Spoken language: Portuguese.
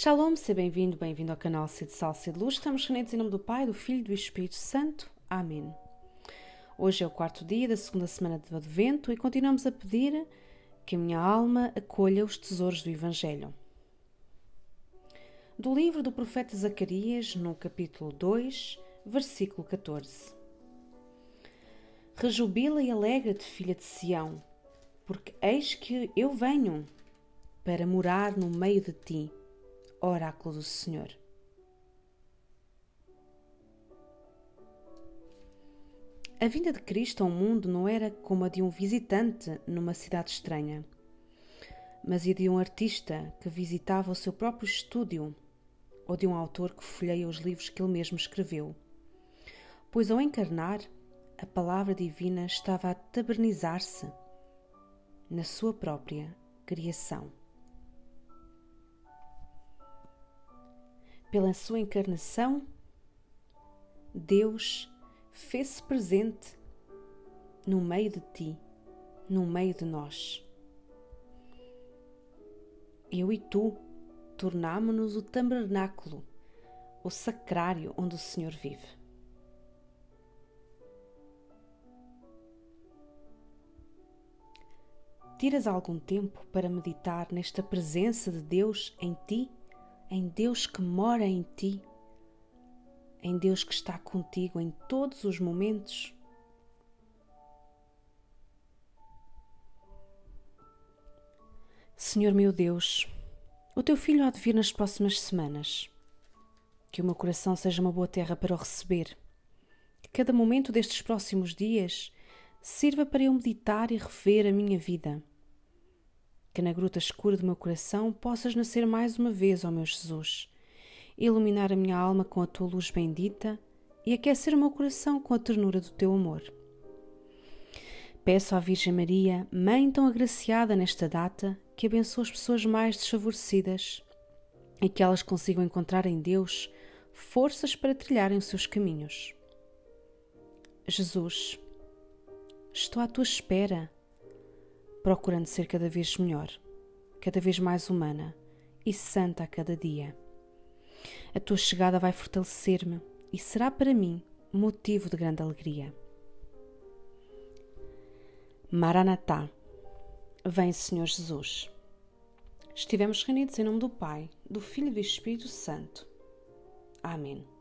Shalom, seja bem-vindo, bem-vindo ao canal Cid Sal Cid Luz. Estamos reunidos em nome do Pai, do Filho e do Espírito Santo. Amém. Hoje é o quarto dia da segunda semana de Advento e continuamos a pedir que a minha alma acolha os tesouros do Evangelho. Do livro do profeta Zacarias, no capítulo 2, versículo 14. Rejubila e alegra-te, filha de Sião, porque eis que eu venho para morar no meio de ti oráculo do Senhor. A vinda de Cristo ao mundo não era como a de um visitante numa cidade estranha, mas a de um artista que visitava o seu próprio estúdio ou de um autor que folheia os livros que ele mesmo escreveu. Pois ao encarnar, a palavra divina estava a tabernizar-se na sua própria criação. Pela sua encarnação, Deus fez-se presente no meio de ti, no meio de nós. Eu e tu tornámo-nos o tabernáculo, o sacrário onde o Senhor vive. Tiras algum tempo para meditar nesta presença de Deus em ti? Em Deus que mora em ti, em Deus que está contigo em todos os momentos. Senhor meu Deus, o teu filho há de vir nas próximas semanas. Que o meu coração seja uma boa terra para o receber. Que cada momento destes próximos dias sirva para eu meditar e rever a minha vida que na gruta escura do meu coração possas nascer mais uma vez, ó meu Jesus, iluminar a minha alma com a tua luz bendita e aquecer o meu coração com a ternura do teu amor. Peço à Virgem Maria, Mãe tão agraciada nesta data, que abençoe as pessoas mais desfavorecidas e que elas consigam encontrar em Deus forças para trilharem os seus caminhos. Jesus, estou à tua espera procurando ser cada vez melhor, cada vez mais humana e santa a cada dia. A tua chegada vai fortalecer-me e será para mim motivo de grande alegria. Maranatá, vem Senhor Jesus. Estivemos reunidos em nome do Pai, do Filho e do Espírito Santo. Amém.